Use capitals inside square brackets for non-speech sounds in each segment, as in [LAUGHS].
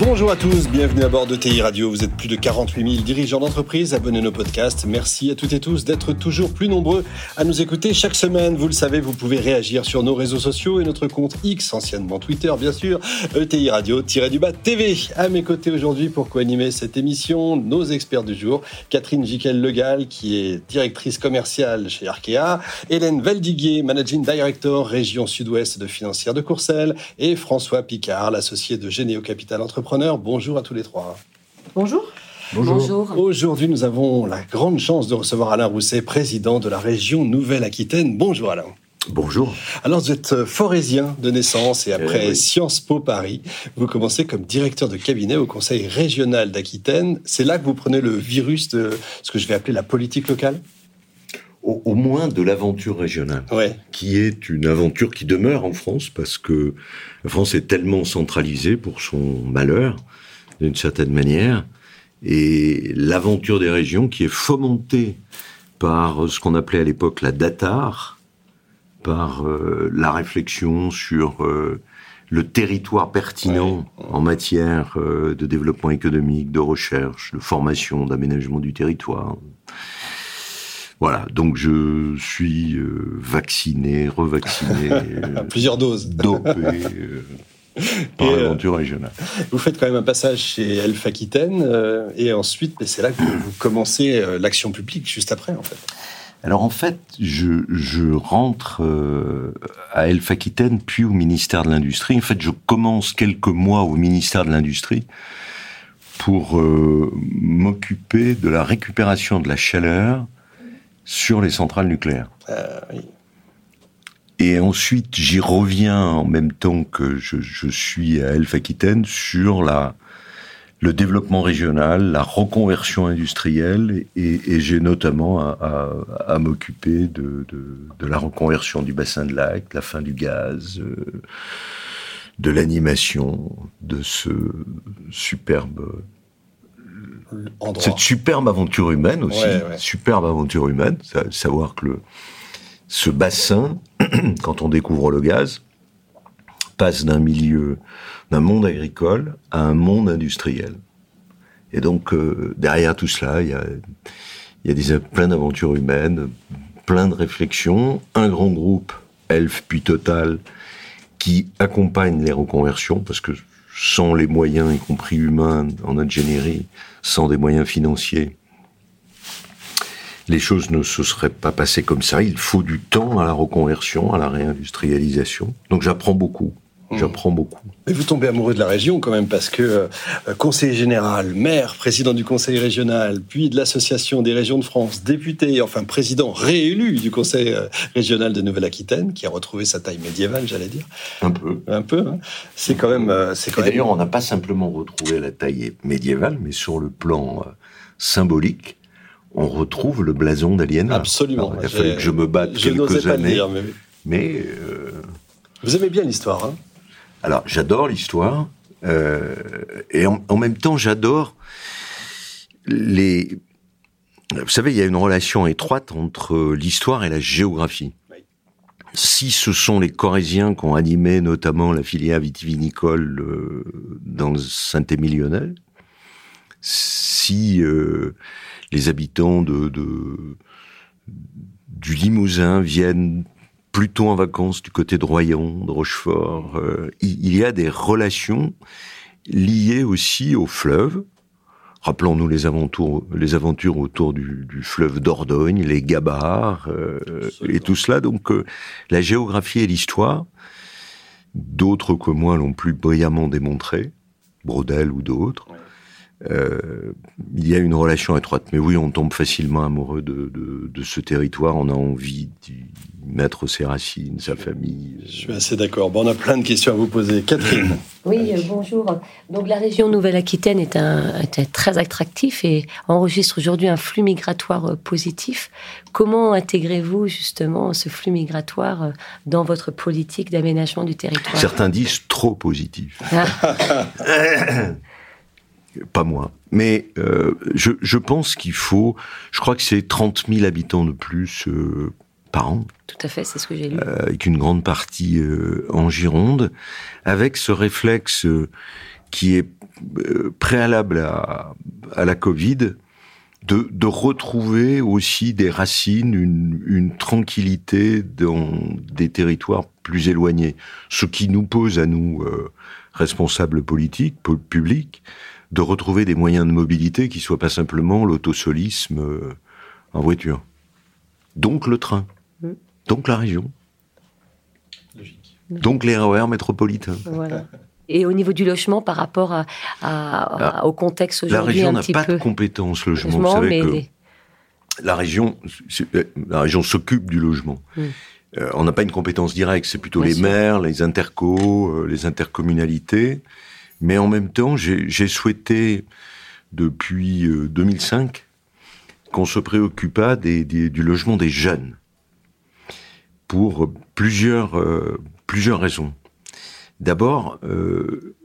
Bonjour à tous, bienvenue à bord de TI Radio. Vous êtes plus de 48 000 dirigeants d'entreprise, abonnez nos podcasts. Merci à toutes et tous d'être toujours plus nombreux à nous écouter chaque semaine. Vous le savez, vous pouvez réagir sur nos réseaux sociaux et notre compte X, anciennement Twitter bien sûr, ETI Radio-du-bas TV. À mes côtés aujourd'hui pour co-animer cette émission, nos experts du jour, Catherine Jiquel-Legal qui est directrice commerciale chez Arkea, Hélène Valdiguier, Managing Director région sud-ouest de Financière de Courcelles et François Picard, l'associé de Généo Capital Bonjour à tous les trois. Bonjour. Bonjour. Aujourd'hui, nous avons la grande chance de recevoir Alain Rousset, président de la région Nouvelle-Aquitaine. Bonjour Alain. Bonjour. Alors, vous êtes forésien de naissance et après eh Sciences Po Paris, vous commencez comme directeur de cabinet au Conseil régional d'Aquitaine. C'est là que vous prenez le virus de ce que je vais appeler la politique locale? Au, moins de l'aventure régionale, qui est une aventure qui demeure en France parce que la France est tellement centralisée pour son malheur, d'une certaine manière, et l'aventure des régions qui est fomentée par ce qu'on appelait à l'époque la datar, par euh, la réflexion sur euh, le territoire pertinent en matière euh, de développement économique, de recherche, de formation, d'aménagement du territoire. Voilà, donc je suis euh, vacciné, revacciné. [LAUGHS] Plusieurs doses. Dopé. Euh, [LAUGHS] par l'aventure régionale. Vous faites quand même un passage chez Elf Aquitaine, euh, et ensuite, c'est là que vous commencez l'action publique, juste après, en fait. Alors en fait, je, je rentre à Elf Aquitaine, puis au ministère de l'Industrie. En fait, je commence quelques mois au ministère de l'Industrie pour m'occuper de la récupération de la chaleur sur les centrales nucléaires. Euh, Et ensuite, j'y reviens en même temps que je, suis à Elf Aquitaine sur la, le développement régional, la reconversion industrielle, et, j'ai notamment à, m'occuper de, la reconversion du bassin de lac, la fin du gaz, euh, de l'animation, de ce superbe cette superbe aventure humaine aussi, superbe aventure humaine, savoir que le, ce bassin, [CLEARS THROAT] quand on découvre le gaz, passe d'un milieu, d'un monde agricole à un monde industriel. Et donc euh, derrière tout cela, il y a, y a des, plein d'aventures humaines, plein de réflexions, un grand groupe, Elf puis Total, qui accompagne les reconversions, parce que sans les moyens, y compris humains, en ingénierie, sans des moyens financiers, les choses ne se seraient pas passées comme ça. Il faut du temps à la reconversion, à la réindustrialisation. Donc j'apprends beaucoup. Mmh. J'apprends beaucoup. Mais vous tombez amoureux de la région quand même, parce que euh, conseiller général, maire, président du conseil régional, puis de l'association des régions de France, député, enfin président réélu du conseil euh, régional de Nouvelle-Aquitaine, qui a retrouvé sa taille médiévale, j'allais dire. Un peu. Un peu. Hein. C'est quand même. Euh, c'est D'ailleurs, on n'a pas simplement retrouvé la taille médiévale, mais sur le plan symbolique, on retrouve le blason d'Aliénor. Absolument. il a fallu que je me batte je quelques années. Pas le dire, mais, mais vous aimez bien l'histoire, hein alors, j'adore l'histoire, euh, et en, même temps, j'adore les... Vous savez, il y a une relation étroite entre l'histoire et la géographie. Si ce sont les Corésiens qui ont animé notamment la filière vitivinicole euh, dans le Saint-Émilionnais, si euh, les habitants de, de, du Limousin viennent plutôt en vacances du côté de Royan, de Rochefort. Euh, il y a des relations liées aussi au fleuve. Rappelons-nous les aventures, autour du, fleuve Dordogne, les gabarres euh, et tout cela. Donc euh, la géographie et l'histoire, d'autres que moi l'ont plus brillamment démontré, Brodel ou d'autres. Euh, il y a une relation étroite. Mais oui, on tombe facilement amoureux de, de, ce territoire. On a envie d'y mettre ses racines, sa famille. Je suis assez d'accord. Bon, on a plein de questions à vous poser. Catherine. [COUGHS] Oui, euh, bonjour. Donc la région Nouvelle-Aquitaine est, un, est très attractif et enregistre aujourd'hui un flux migratoire euh, positif. Comment intégrez-vous justement ce flux migratoire dans votre politique d'aménagement du territoire? Certains disent trop positif. Ah. [COUGHS] [COUGHS] pas moi. Mais euh, je, je, pense qu'il faut, je crois que c'est 30 000 habitants de plus euh, par an. Tout à fait, c'est ce que j'ai lu. Euh, avec une grande partie en Gironde, avec ce réflexe qui est préalable à, à la Covid, de, de, retrouver aussi des racines, une, une, tranquillité dans des territoires plus éloignés. Ce qui nous pose à nous, responsables politiques, publics, de retrouver des moyens de mobilité qui soient pas simplement l'autosolisme euh, en voiture. Donc le train. Mm. Donc la région. Logique. Donc les RER métropolitains. [LAUGHS] Et au niveau du logement, par rapport à, ah. au contexte aujourd'hui, la région n'a pas de compétences logement. Vous savez que la région, la région s'occupe du logement. Mm. Euh, on n'a pas une compétence directe, c'est plutôt les maires, les intercos, euh, les intercommunalités. Mais en même temps, j'ai souhaité, depuis 2005, euh, qu'on se préoccupât du logement des jeunes. Pour plusieurs, euh, plusieurs raisons. D'abord, euh,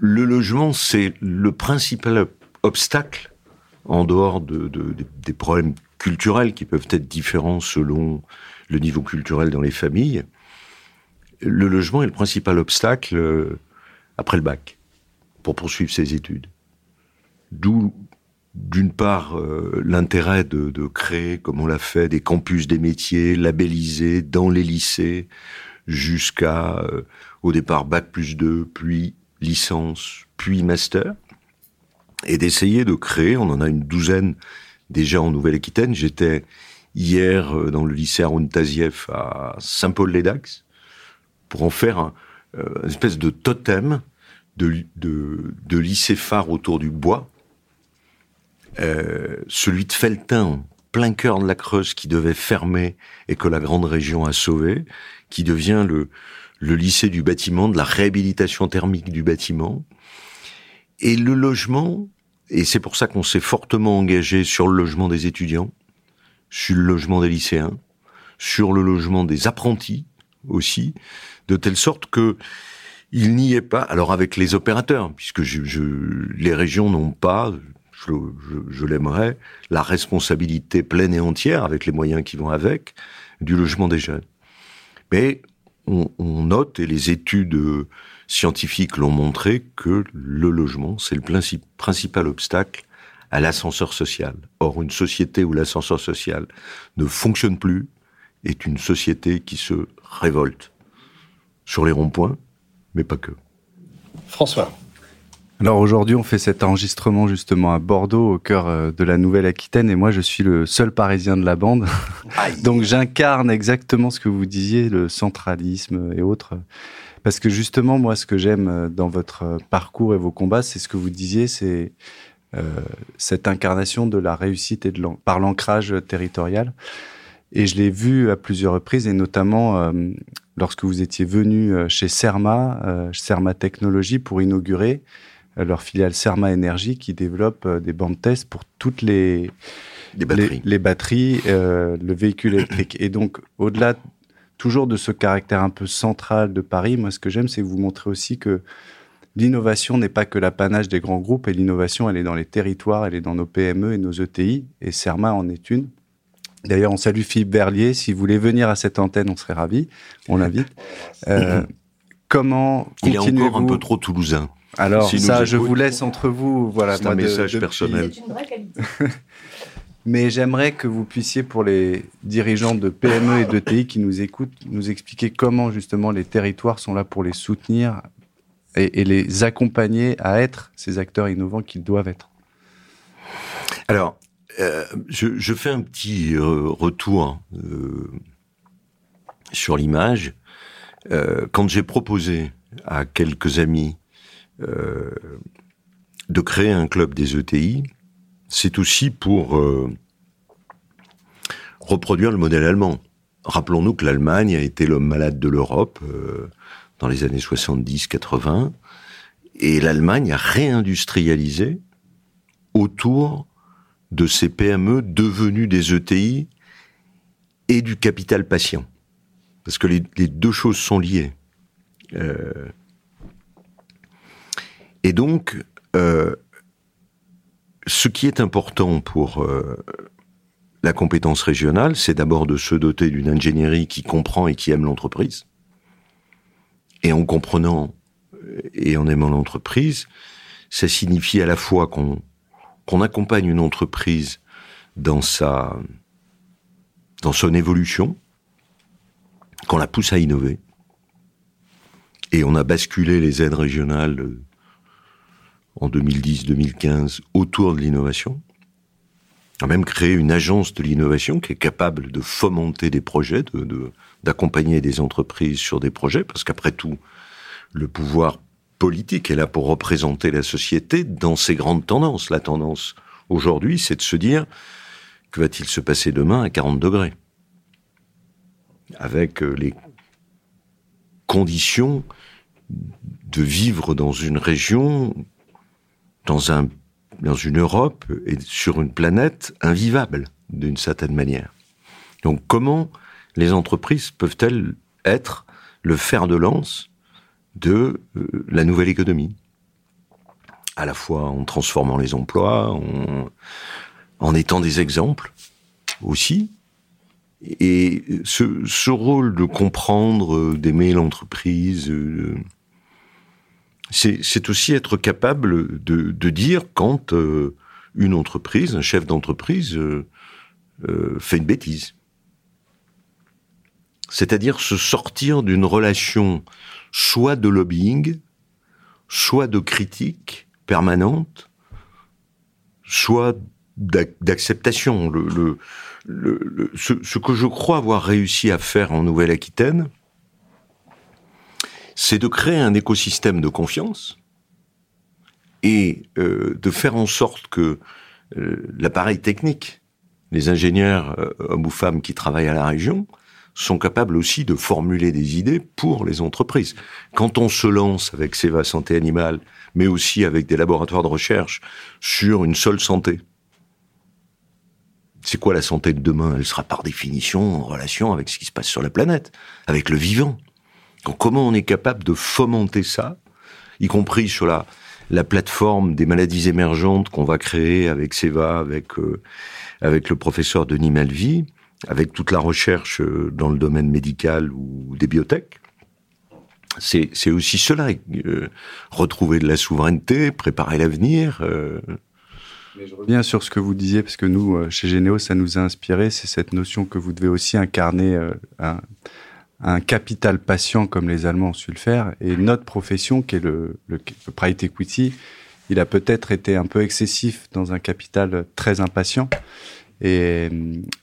le logement, c'est le principal obstacle, en dehors de, de, des problèmes culturels qui peuvent être différents selon le niveau culturel dans les familles. Le logement est le principal obstacle après le bac pour poursuivre ses études. D'où, d'une part, euh, l'intérêt de, créer, comme on l'a fait, des campus des métiers labellisés dans les lycées, jusqu'à, euh, au départ, Bac plus 2, puis licence, puis master, et d'essayer de créer, on en a une douzaine déjà en Nouvelle-Aquitaine, j'étais hier euh, dans le lycée Aroun Tazieff à Saint-Paul-les-Dax, pour en faire un, une espèce de totem de, de, lycée phare autour du bois, euh, celui de Feltin, plein cœur de la Creuse, qui devait fermer et que la grande région a sauvé, qui devient le, le lycée du bâtiment, de la réhabilitation thermique du bâtiment. Et le logement, et c'est pour ça qu'on s'est fortement engagé sur le logement des étudiants, sur le logement des lycéens, sur le logement des apprentis aussi, de telle sorte que il n'y est pas. Alors avec les opérateurs, puisque je, je, les régions n'ont pas, je, je l'aimerais, la responsabilité pleine et entière, avec les moyens qui vont avec, du logement des jeunes. Mais on, on note, et les études scientifiques l'ont montré, que le logement, c'est le principal obstacle à l'ascenseur social. Or, une société où l'ascenseur social ne fonctionne plus est une société qui se révolte. Sur les ronds-points, mais pas que. François. Alors aujourd'hui, on fait cet enregistrement justement à Bordeaux, au cœur euh, de la Nouvelle-Aquitaine, et moi je suis le seul Parisien de la bande. [LAUGHS] Donc j'incarne exactement ce que vous disiez, le centralisme et autres. Parce que justement, moi, ce que j'aime euh, dans votre parcours et vos combats, c'est ce que vous disiez, c'est euh, cette incarnation de la réussite et de par l'ancrage territorial. Et je l'ai vu à plusieurs reprises, et notamment euh, lorsque vous étiez venu euh, chez Serma, euh, Serma Technologies, pour inaugurer leur filiale Serma Énergie qui développe des bandes test pour toutes les, les batteries, les, batteries le véhicule électrique. Et donc, au-delà toujours de ce caractère un peu central de Paris, moi, ce que j'aime, c'est vous montrer aussi que l'innovation n'est pas que l'apanage des grands groupes, et l'innovation, elle est dans les territoires, elle est dans nos PME et nos ETI, et Serma en est une. D'ailleurs, on salue Philippe Berlier. Si vous voulez venir à cette antenne, on serait ravis. On l'invite. Euh, comment Il est encore un peu trop toulousain. Alors ça, je vous laisse entre vous. Voilà, c'est un message personnel. [LAUGHS] Mais j'aimerais que vous puissiez, pour les dirigeants de PME et de TI qui nous écoutent, nous expliquer comment justement les territoires sont là pour les soutenir et, et les accompagner à être ces acteurs innovants qu'ils doivent être. Alors, euh, je, fais un petit euh, retour euh, sur l'image. quand j'ai proposé à quelques amis de créer un club des ETI, c'est aussi pour reproduire le modèle allemand. Rappelons-nous que l'Allemagne a été l'homme malade de l'Europe dans les années 70-80, et l'Allemagne a réindustrialisé autour de ces PME devenues des ETI et du capital patient. Parce que les, deux choses sont liées. Euh, et donc, euh, ce qui est important pour euh, la compétence régionale, c'est d'abord de se doter d'une ingénierie qui comprend et qui aime l'entreprise. Et en comprenant et en aimant l'entreprise, ça signifie à la fois qu'on qu'on accompagne une entreprise dans sa dans son évolution, qu'on la pousse à innover. Et on a basculé les aides régionales euh, en 2010-2015 autour de l'innovation. On a même créé une agence de l'innovation qui est capable de fomenter des projets, de, d'accompagner des entreprises sur des projets, parce qu'après tout, le pouvoir politique est là pour représenter la société dans ses grandes tendances. La tendance aujourd'hui, c'est de se dire que va-t-il se passer demain à 40 degrés? Avec euh, les conditions de vivre dans une région, dans, un, dans une Europe et sur une planète invivable d'une certaine manière. Donc comment les entreprises peuvent-elles être le fer de lance de euh, la nouvelle économie À la fois en transformant les emplois, en, étant des exemples aussi. Et ce, rôle de comprendre, d'aimer l'entreprise, euh, c'est aussi être capable de, dire quand euh, une entreprise, un chef d'entreprise, euh, fait une bêtise. C'est-à-dire se sortir d'une relation soit de lobbying, soit de critique permanente, soit d'acceptation. Ce, que je crois avoir réussi à faire en Nouvelle-Aquitaine, c'est de créer un écosystème de confiance et euh, de faire en sorte que euh, l'appareil technique, les ingénieurs, euh, hommes ou femmes qui travaillent à la région, sont capables aussi de formuler des idées pour les entreprises. Quand on se lance avec Seva Santé Animale, mais aussi avec des laboratoires de recherche sur une seule santé, c'est quoi la santé de demain? Elle sera par définition en relation avec ce qui se passe sur la planète, avec le vivant. Comment on est capable de fomenter ça, y compris sur la, la plateforme des maladies émergentes qu'on va créer avec Seva, avec, euh, avec le professeur Denis Malvy, avec toute la recherche euh, dans le domaine médical ou des biotech. C'est aussi cela, euh, retrouver de la souveraineté, préparer l'avenir. je reviens sur ce que vous disiez, parce que nous, chez Généo, ça nous a inspiré, c'est cette notion que vous devez aussi incarner un, un, capital patient comme les Allemands ont su le faire. Et notre profession, qui est le, le, le private equity, il a peut-être été un peu excessif dans un capital très impatient. Et,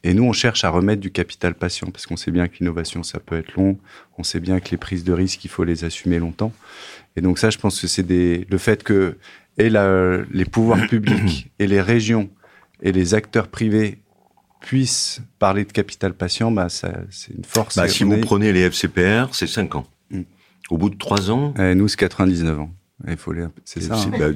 et, nous, on cherche à remettre du capital patient parce qu'on sait bien que l'innovation, ça peut être long. On sait bien que les prises de risques, il faut les assumer longtemps. Et donc ça, je pense que c'est des le fait que et la, les pouvoirs [CLEARS THROAT] publics et les régions et les acteurs privés puissent parler de capital patient, bah, c'est une force. Bah, si vous prenez les FCPR, c'est 5 ans. Mm. Au bout de 3 ans. Eh, nous, c'est 99 ans. Il faut les... C'est ça. Hein. Bah,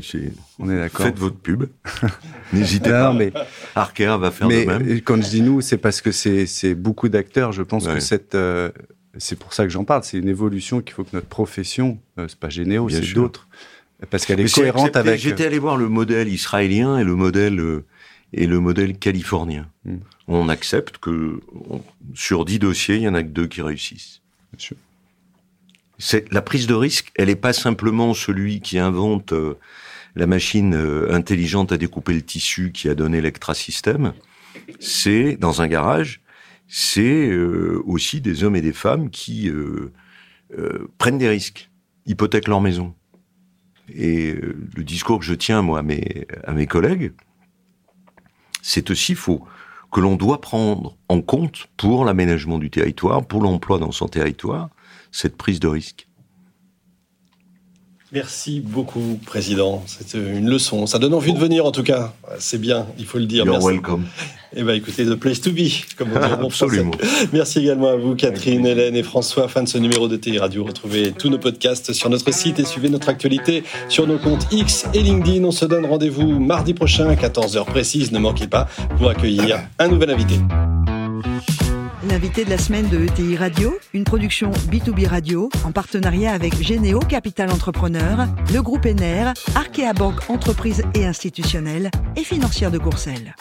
on est d'accord. Faites votre pub. [LAUGHS] N'hésitez pas. Mais Arkea va faire mais de même. Quand je dis nous, c'est parce que c'est beaucoup d'acteurs. Je pense ouais. que cette, euh, c'est pour ça que j'en parle. C'est une évolution qu'il faut que notre profession, euh, c'est pas Généo, c'est d'autres, parce qu'elle est cohérente avec. J'étais allé voir le modèle israélien et le modèle euh, et le modèle californien. Mm. On accepte que on, sur dix dossiers, il y en a que deux qui réussissent. La prise de risque. Elle n'est pas simplement celui qui invente euh, la machine euh, intelligente à découper le tissu qui a donné l'ectrasystème. C'est dans un garage. C'est euh, aussi des hommes et des femmes qui prennent des risques, hypothèquent leur maison. Et le discours que je tiens moi à à mes collègues, c'est aussi faux que l'on doit prendre en compte pour l'aménagement du territoire, pour l'emploi dans son territoire, cette prise de risque. Merci beaucoup, Président. C'est une leçon. Ça donne envie de venir, en tout cas. C'est bien, il faut le dire. You're Merci. welcome. Eh ben, écoutez, the place to be, comme on dit en Absolument. français. Merci également à vous, Catherine, Hélène et François. Fin de ce numéro de TI Radio. Retrouvez tous nos podcasts sur notre site et suivez notre actualité sur nos comptes X et LinkedIn. On se donne rendez-vous mardi prochain à 14h précise. Ne manquez pas pour accueillir un nouvel invité. L'invité de la semaine de ETI Radio, une production B2B Radio en partenariat avec Généo Capital Entrepreneur, le groupe ENER, Arkea Banque Entreprise et Institutionnelle et Financière de Courcelles.